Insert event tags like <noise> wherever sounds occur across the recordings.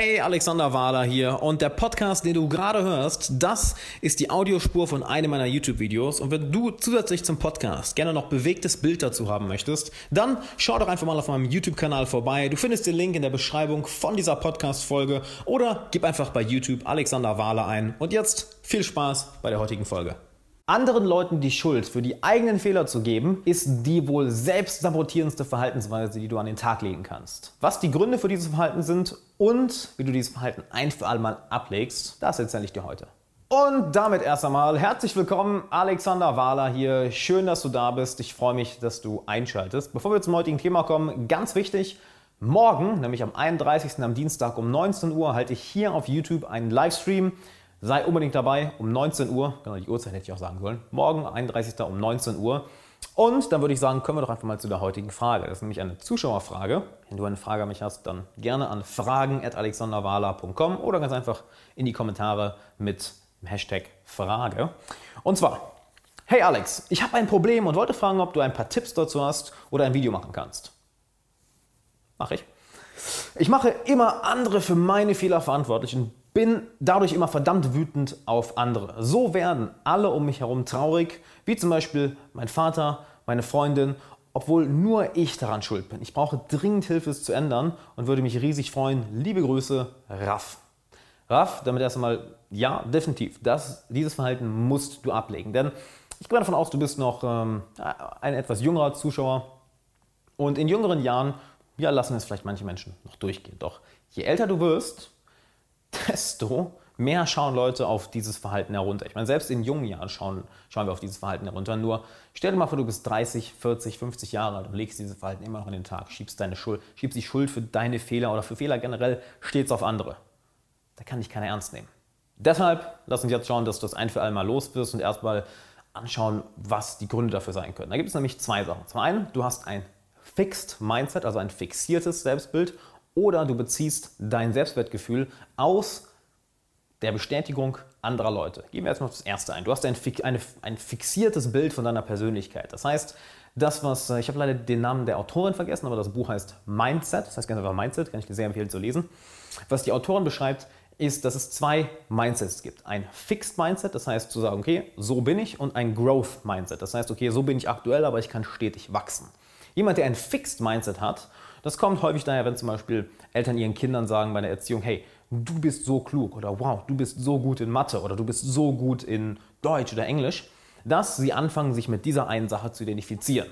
Hey, Alexander Wahler hier und der Podcast, den du gerade hörst, das ist die Audiospur von einem meiner YouTube-Videos und wenn du zusätzlich zum Podcast gerne noch bewegtes Bild dazu haben möchtest, dann schau doch einfach mal auf meinem YouTube-Kanal vorbei. Du findest den Link in der Beschreibung von dieser Podcast-Folge oder gib einfach bei YouTube Alexander Wahler ein und jetzt viel Spaß bei der heutigen Folge. Anderen Leuten die Schuld für die eigenen Fehler zu geben, ist die wohl selbst sabotierendste Verhaltensweise, die du an den Tag legen kannst. Was die Gründe für dieses Verhalten sind und wie du dieses Verhalten ein für alle Mal ablegst, das erzähle ich dir heute. Und damit erst einmal herzlich willkommen, Alexander Wahler hier. Schön, dass du da bist. Ich freue mich, dass du einschaltest. Bevor wir zum heutigen Thema kommen, ganz wichtig, morgen, nämlich am 31. am Dienstag um 19 Uhr, halte ich hier auf YouTube einen Livestream Sei unbedingt dabei um 19 Uhr, genau die Uhrzeit hätte ich auch sagen sollen. Morgen, 31. um 19 Uhr. Und dann würde ich sagen, kommen wir doch einfach mal zu der heutigen Frage. Das ist nämlich eine Zuschauerfrage. Wenn du eine Frage an mich hast, dann gerne an fragen.alexanderwala.com oder ganz einfach in die Kommentare mit Hashtag Frage. Und zwar, hey Alex, ich habe ein Problem und wollte fragen, ob du ein paar Tipps dazu hast oder ein Video machen kannst. Mach ich. Ich mache immer andere für meine Fehler verantwortlich und bin dadurch immer verdammt wütend auf andere. So werden alle um mich herum traurig, wie zum Beispiel mein Vater, meine Freundin, obwohl nur ich daran schuld bin. Ich brauche dringend Hilfe, es zu ändern und würde mich riesig freuen. Liebe Grüße, Raff. Raff, damit erst einmal, ja, definitiv, das, dieses Verhalten musst du ablegen. Denn ich gehe davon aus, du bist noch ähm, ein etwas jüngerer Zuschauer und in jüngeren Jahren, ja, lassen es vielleicht manche Menschen noch durchgehen. Doch je älter du wirst, desto mehr schauen Leute auf dieses Verhalten herunter. Ich meine, selbst in jungen Jahren schauen, schauen wir auf dieses Verhalten herunter. Nur stell dir mal vor, du bist 30, 40, 50 Jahre alt und legst dieses Verhalten immer noch in den Tag, schiebst, deine Schuld, schiebst die Schuld für deine Fehler oder für Fehler generell stets auf andere. Da kann dich keiner ernst nehmen. Deshalb lass uns jetzt schauen, dass du das ein für alle Mal los wirst und erstmal anschauen, was die Gründe dafür sein können. Da gibt es nämlich zwei Sachen. Zum einen, du hast ein Fixed Mindset, also ein fixiertes Selbstbild oder du beziehst dein Selbstwertgefühl aus der Bestätigung anderer Leute. Gehen wir erstmal auf das erste ein. Du hast ein, eine, ein fixiertes Bild von deiner Persönlichkeit. Das heißt, das, was, äh, ich habe leider den Namen der Autorin vergessen, aber das Buch heißt Mindset, das heißt ganz einfach Mindset, kann ich dir sehr empfehlen zu lesen. Was die Autorin beschreibt, ist, dass es zwei Mindsets gibt. Ein Fixed Mindset, das heißt zu sagen, okay, so bin ich, und ein Growth Mindset, das heißt, okay, so bin ich aktuell, aber ich kann stetig wachsen. Jemand, der ein Fixed Mindset hat das kommt häufig daher, wenn zum Beispiel Eltern ihren Kindern sagen bei der Erziehung, hey, du bist so klug oder wow, du bist so gut in Mathe oder du bist so gut in Deutsch oder Englisch, dass sie anfangen, sich mit dieser einen Sache zu identifizieren.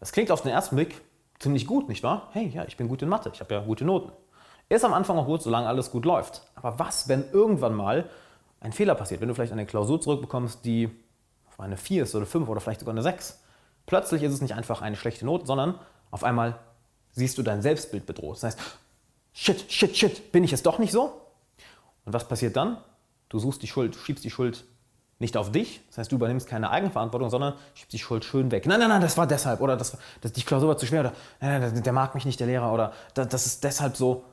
Das klingt auf den ersten Blick ziemlich gut, nicht wahr? Hey, ja, ich bin gut in Mathe, ich habe ja gute Noten. Ist am Anfang auch gut, solange alles gut läuft. Aber was, wenn irgendwann mal ein Fehler passiert, wenn du vielleicht eine Klausur zurückbekommst, die auf eine 4 ist oder 5 oder vielleicht sogar eine 6? Plötzlich ist es nicht einfach eine schlechte Note, sondern auf einmal siehst du dein Selbstbild bedroht. Das heißt, shit, shit, shit, bin ich es doch nicht so? Und was passiert dann? Du suchst die Schuld, schiebst die Schuld nicht auf dich, das heißt, du übernimmst keine Eigenverantwortung, sondern schiebst die Schuld schön weg. Nein, nein, nein, das war deshalb oder das, das, die Klausur war zu schwer oder nein, nein, der mag mich nicht, der Lehrer oder das, das ist deshalb so.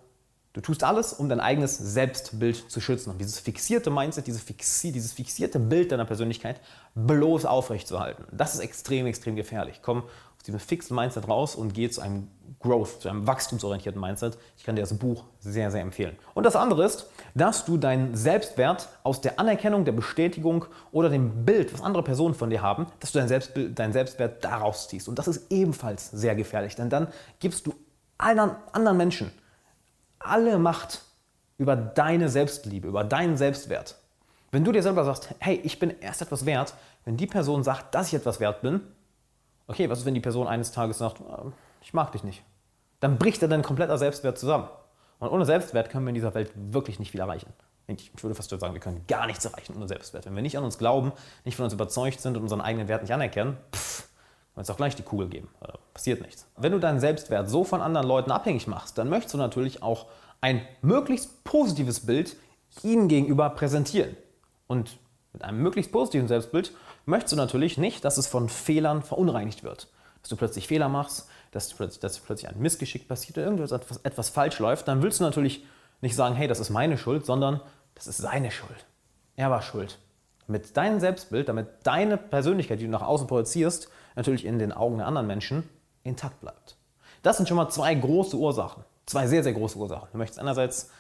Du tust alles, um dein eigenes Selbstbild zu schützen und dieses fixierte Mindset, dieses, fixi dieses fixierte Bild deiner Persönlichkeit bloß aufrechtzuerhalten. Das ist extrem, extrem gefährlich. Komm aus diesem fixen Mindset raus und geh zu einem Growth, zu einem wachstumsorientierten Mindset. Ich kann dir das Buch sehr, sehr empfehlen. Und das andere ist, dass du deinen Selbstwert aus der Anerkennung, der Bestätigung oder dem Bild, was andere Personen von dir haben, dass du deinen, Selbstbild, deinen Selbstwert daraus ziehst. Und das ist ebenfalls sehr gefährlich, denn dann gibst du allen anderen Menschen alle Macht über deine Selbstliebe, über deinen Selbstwert. Wenn du dir selber sagst, hey, ich bin erst etwas wert, wenn die Person sagt, dass ich etwas wert bin, Okay, was ist, wenn die Person eines Tages sagt, äh, ich mag dich nicht? Dann bricht er dein kompletter Selbstwert zusammen. Und ohne Selbstwert können wir in dieser Welt wirklich nicht viel erreichen. Ich würde fast sagen, wir können gar nichts erreichen ohne Selbstwert. Wenn wir nicht an uns glauben, nicht von uns überzeugt sind und unseren eigenen Wert nicht anerkennen, pff, uns auch gleich die Kugel geben. Äh, passiert nichts. Wenn du deinen Selbstwert so von anderen Leuten abhängig machst, dann möchtest du natürlich auch ein möglichst positives Bild ihnen gegenüber präsentieren. Und mit einem möglichst positiven Selbstbild möchtest du natürlich nicht, dass es von Fehlern verunreinigt wird. Dass du plötzlich Fehler machst, dass, plötzlich, dass plötzlich ein Missgeschick passiert oder irgendwas etwas, etwas falsch läuft. Dann willst du natürlich nicht sagen, hey, das ist meine Schuld, sondern das ist seine Schuld. Er war schuld. Mit deinem Selbstbild, damit deine Persönlichkeit, die du nach außen projizierst, natürlich in den Augen der anderen Menschen intakt bleibt. Das sind schon mal zwei große Ursachen. Zwei sehr, sehr große Ursachen. Du möchtest einerseits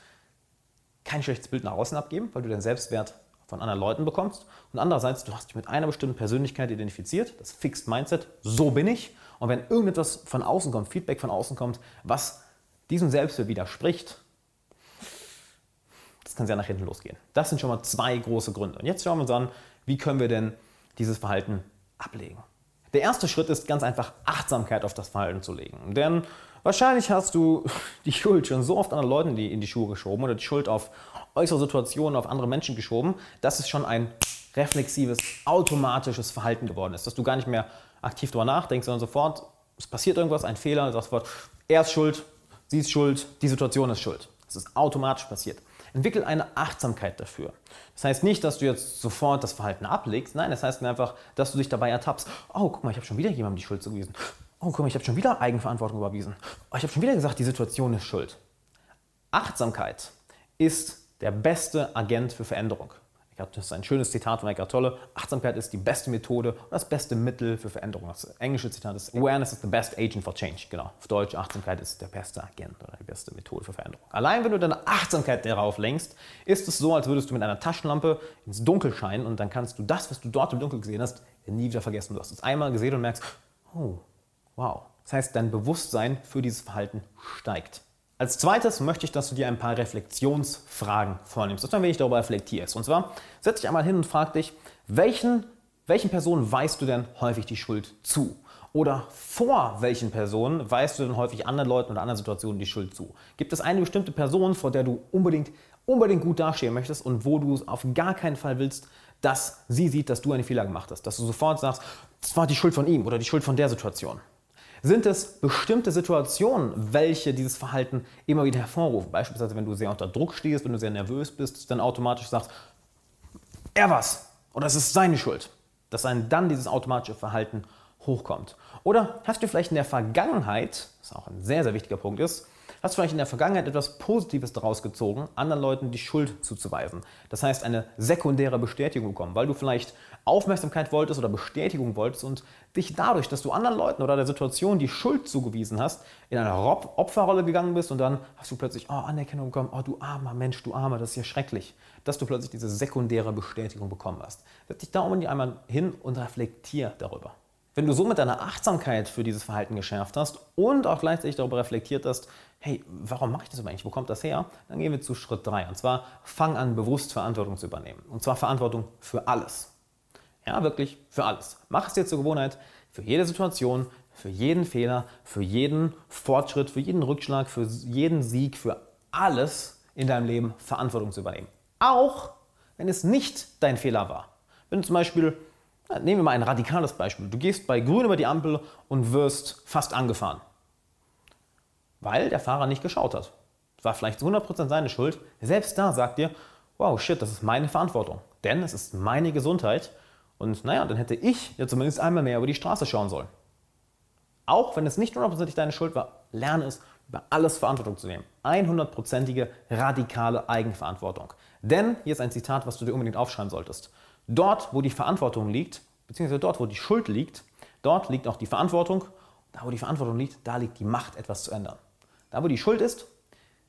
kein schlechtes Bild nach außen abgeben, weil du den Selbstwert von anderen Leuten bekommst. Und andererseits, du hast dich mit einer bestimmten Persönlichkeit identifiziert, das Fixed Mindset, so bin ich. Und wenn irgendetwas von außen kommt, Feedback von außen kommt, was diesem Selbstwert widerspricht, das kann sehr nach hinten losgehen. Das sind schon mal zwei große Gründe. Und jetzt schauen wir uns an, wie können wir denn dieses Verhalten ablegen. Der erste Schritt ist ganz einfach Achtsamkeit auf das Verhalten zu legen. Denn wahrscheinlich hast du <laughs> die Schuld schon so oft anderen Leuten in die Schuhe geschoben oder die Schuld auf äußere Situationen, auf andere Menschen geschoben, dass es schon ein reflexives, automatisches Verhalten geworden ist. Dass du gar nicht mehr aktiv darüber nachdenkst, sondern sofort, es passiert irgendwas, ein Fehler, du sagst sofort, er ist schuld, sie ist schuld, die Situation ist schuld. Das ist automatisch passiert. Entwickel eine Achtsamkeit dafür. Das heißt nicht, dass du jetzt sofort das Verhalten ablegst. Nein, das heißt einfach, dass du dich dabei ertappst. Oh, guck mal, ich habe schon wieder jemandem die Schuld zugewiesen. Oh, guck mal, ich habe schon wieder Eigenverantwortung überwiesen. Oh, ich habe schon wieder gesagt, die Situation ist schuld. Achtsamkeit ist der beste Agent für Veränderung. Das ist ein schönes Zitat von Eckhart Tolle. Achtsamkeit ist die beste Methode und das beste Mittel für Veränderung. Das englische Zitat ist Awareness is the best agent for change. Genau. Auf Deutsch, Achtsamkeit ist der beste Agent oder die beste Methode für Veränderung. Allein wenn du deine Achtsamkeit darauf lenkst, ist es so, als würdest du mit einer Taschenlampe ins Dunkel scheinen und dann kannst du das, was du dort im Dunkel gesehen hast, nie wieder vergessen. Du hast es einmal gesehen und merkst, oh, wow. Das heißt, dein Bewusstsein für dieses Verhalten steigt. Als zweites möchte ich, dass du dir ein paar Reflexionsfragen vornimmst, dass du ein wenig darüber reflektierst. Und zwar setz dich einmal hin und frag dich, welchen, welchen Personen weißt du denn häufig die Schuld zu? Oder vor welchen Personen weißt du denn häufig anderen Leuten oder anderen Situationen die Schuld zu? Gibt es eine bestimmte Person, vor der du unbedingt, unbedingt gut dastehen möchtest und wo du auf gar keinen Fall willst, dass sie sieht, dass du einen Fehler gemacht hast? Dass du sofort sagst, das war die Schuld von ihm oder die Schuld von der Situation. Sind es bestimmte Situationen, welche dieses Verhalten immer wieder hervorrufen? Beispielsweise, wenn du sehr unter Druck stehst, wenn du sehr nervös bist, dann automatisch sagst, er was oder es ist seine Schuld. Dass dann dieses automatische Verhalten hochkommt. Oder hast du vielleicht in der Vergangenheit, was auch ein sehr, sehr wichtiger Punkt ist, hast du vielleicht in der Vergangenheit etwas Positives daraus gezogen, anderen Leuten die Schuld zuzuweisen. Das heißt, eine sekundäre Bestätigung bekommen, weil du vielleicht Aufmerksamkeit wolltest oder Bestätigung wolltest und dich dadurch, dass du anderen Leuten oder der Situation die Schuld zugewiesen hast, in eine Opferrolle gegangen bist und dann hast du plötzlich oh, Anerkennung bekommen, oh du armer Mensch, du armer, das ist ja schrecklich, dass du plötzlich diese sekundäre Bestätigung bekommen hast. Setz dich da unbedingt einmal hin und reflektier darüber. Wenn du somit deine Achtsamkeit für dieses Verhalten geschärft hast und auch gleichzeitig darüber reflektiert hast, hey, warum mache ich das eigentlich? Wo kommt das her? Dann gehen wir zu Schritt 3. Und zwar fang an, bewusst Verantwortung zu übernehmen. Und zwar Verantwortung für alles. Ja, wirklich für alles. Mach es dir zur Gewohnheit, für jede Situation, für jeden Fehler, für jeden Fortschritt, für jeden Rückschlag, für jeden Sieg, für alles in deinem Leben Verantwortung zu übernehmen. Auch wenn es nicht dein Fehler war. Wenn du zum Beispiel Nehmen wir mal ein radikales Beispiel. Du gehst bei Grün über die Ampel und wirst fast angefahren, weil der Fahrer nicht geschaut hat. War vielleicht zu 100% seine Schuld. Selbst da sagt dir, wow, shit, das ist meine Verantwortung. Denn es ist meine Gesundheit. Und naja, dann hätte ich ja zumindest einmal mehr über die Straße schauen sollen. Auch wenn es nicht hundertprozentig deine Schuld war, lerne es, über alles Verantwortung zu nehmen. 100%ige radikale Eigenverantwortung. Denn hier ist ein Zitat, was du dir unbedingt aufschreiben solltest. Dort, wo die Verantwortung liegt, beziehungsweise dort, wo die Schuld liegt, dort liegt auch die Verantwortung. Da, wo die Verantwortung liegt, da liegt die Macht, etwas zu ändern. Da, wo die Schuld ist,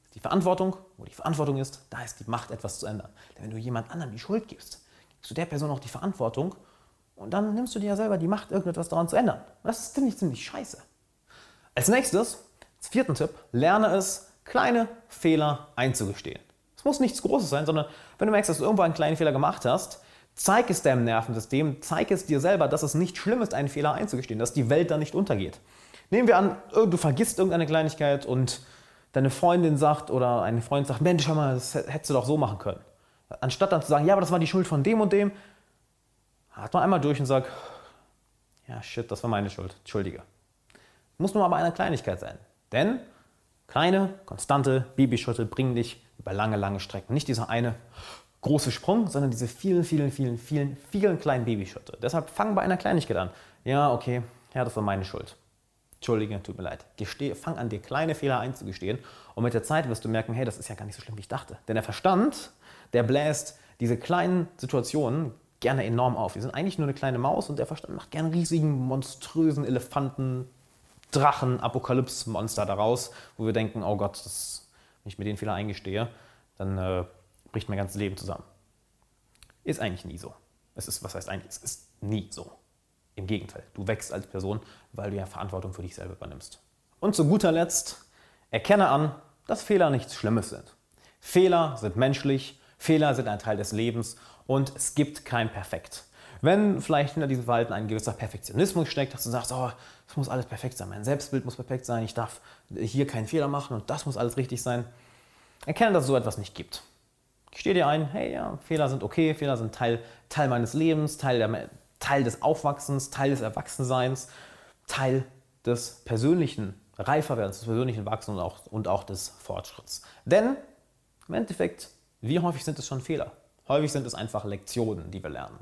ist die Verantwortung. Wo die Verantwortung ist, da ist die Macht, etwas zu ändern. Denn wenn du jemand anderem die Schuld gibst, gibst du der Person auch die Verantwortung und dann nimmst du dir ja selber die Macht, irgendetwas daran zu ändern. Das ist ziemlich, ziemlich scheiße. Als nächstes, als vierten Tipp, lerne es, kleine Fehler einzugestehen. Es muss nichts Großes sein, sondern wenn du merkst, dass du irgendwo einen kleinen Fehler gemacht hast, Zeig es deinem Nervensystem, zeig es dir selber, dass es nicht schlimm ist, einen Fehler einzugestehen, dass die Welt da nicht untergeht. Nehmen wir an, du vergisst irgendeine Kleinigkeit und deine Freundin sagt oder ein Freund sagt, Mensch, schau mal, das hättest du doch so machen können. Anstatt dann zu sagen, ja, aber das war die Schuld von dem und dem, hat man einmal durch und sagt, ja, shit, das war meine Schuld, entschuldige. Muss nur aber eine Kleinigkeit sein. Denn kleine, konstante Babyschritte bringen dich über lange, lange Strecken. Nicht dieser eine, große Sprung, sondern diese vielen, vielen, vielen, vielen, vielen kleinen Babyschritte. Deshalb fang bei einer Kleinigkeit an. Ja, okay, ja, das war meine Schuld. Entschuldige, tut mir leid. Gesteh, fang an, dir kleine Fehler einzugestehen und mit der Zeit wirst du merken, hey, das ist ja gar nicht so schlimm, wie ich dachte. Denn der Verstand, der bläst diese kleinen Situationen gerne enorm auf. Die sind eigentlich nur eine kleine Maus und der Verstand macht gerne riesigen, monströsen Elefanten, Drachen, Apokalypse-Monster daraus, wo wir denken, oh Gott, das, wenn ich mir den Fehler eingestehe, dann äh, bricht mein ganzes Leben zusammen. Ist eigentlich nie so. Es ist, was heißt eigentlich, es ist nie so. Im Gegenteil, du wächst als Person, weil du ja Verantwortung für dich selber übernimmst. Und zu guter Letzt, erkenne an, dass Fehler nichts Schlimmes sind. Fehler sind menschlich, Fehler sind ein Teil des Lebens und es gibt kein Perfekt. Wenn vielleicht hinter diesem Verhalten ein gewisser Perfektionismus steckt, dass du sagst, oh, es muss alles perfekt sein, mein Selbstbild muss perfekt sein, ich darf hier keinen Fehler machen und das muss alles richtig sein, erkenne, dass es so etwas nicht gibt. Ich stehe dir ein, hey, ja, Fehler sind okay, Fehler sind Teil, Teil meines Lebens, Teil, der, Teil des Aufwachsens, Teil des Erwachsenseins, Teil des persönlichen Reiferwerdens, des persönlichen Wachsens und auch, und auch des Fortschritts. Denn im Endeffekt, wie häufig sind es schon Fehler? Häufig sind es einfach Lektionen, die wir lernen.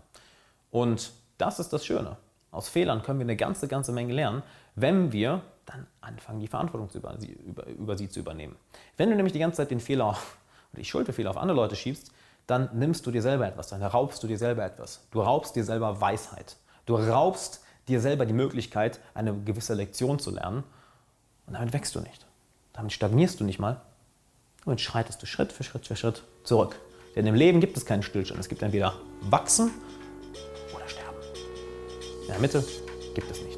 Und das ist das Schöne. Aus Fehlern können wir eine ganze, ganze Menge lernen, wenn wir dann anfangen, die Verantwortung über sie, über, über sie zu übernehmen. Wenn du nämlich die ganze Zeit den Fehler oder die Schuld für auf andere Leute schiebst, dann nimmst du dir selber etwas, dann raubst du dir selber etwas. Du raubst dir selber Weisheit. Du raubst dir selber die Möglichkeit, eine gewisse Lektion zu lernen und damit wächst du nicht. Damit stagnierst du nicht mal, damit schreitest du Schritt für Schritt für Schritt zurück. Denn im Leben gibt es keinen Stillstand. Es gibt entweder wachsen oder sterben. In der Mitte gibt es nichts.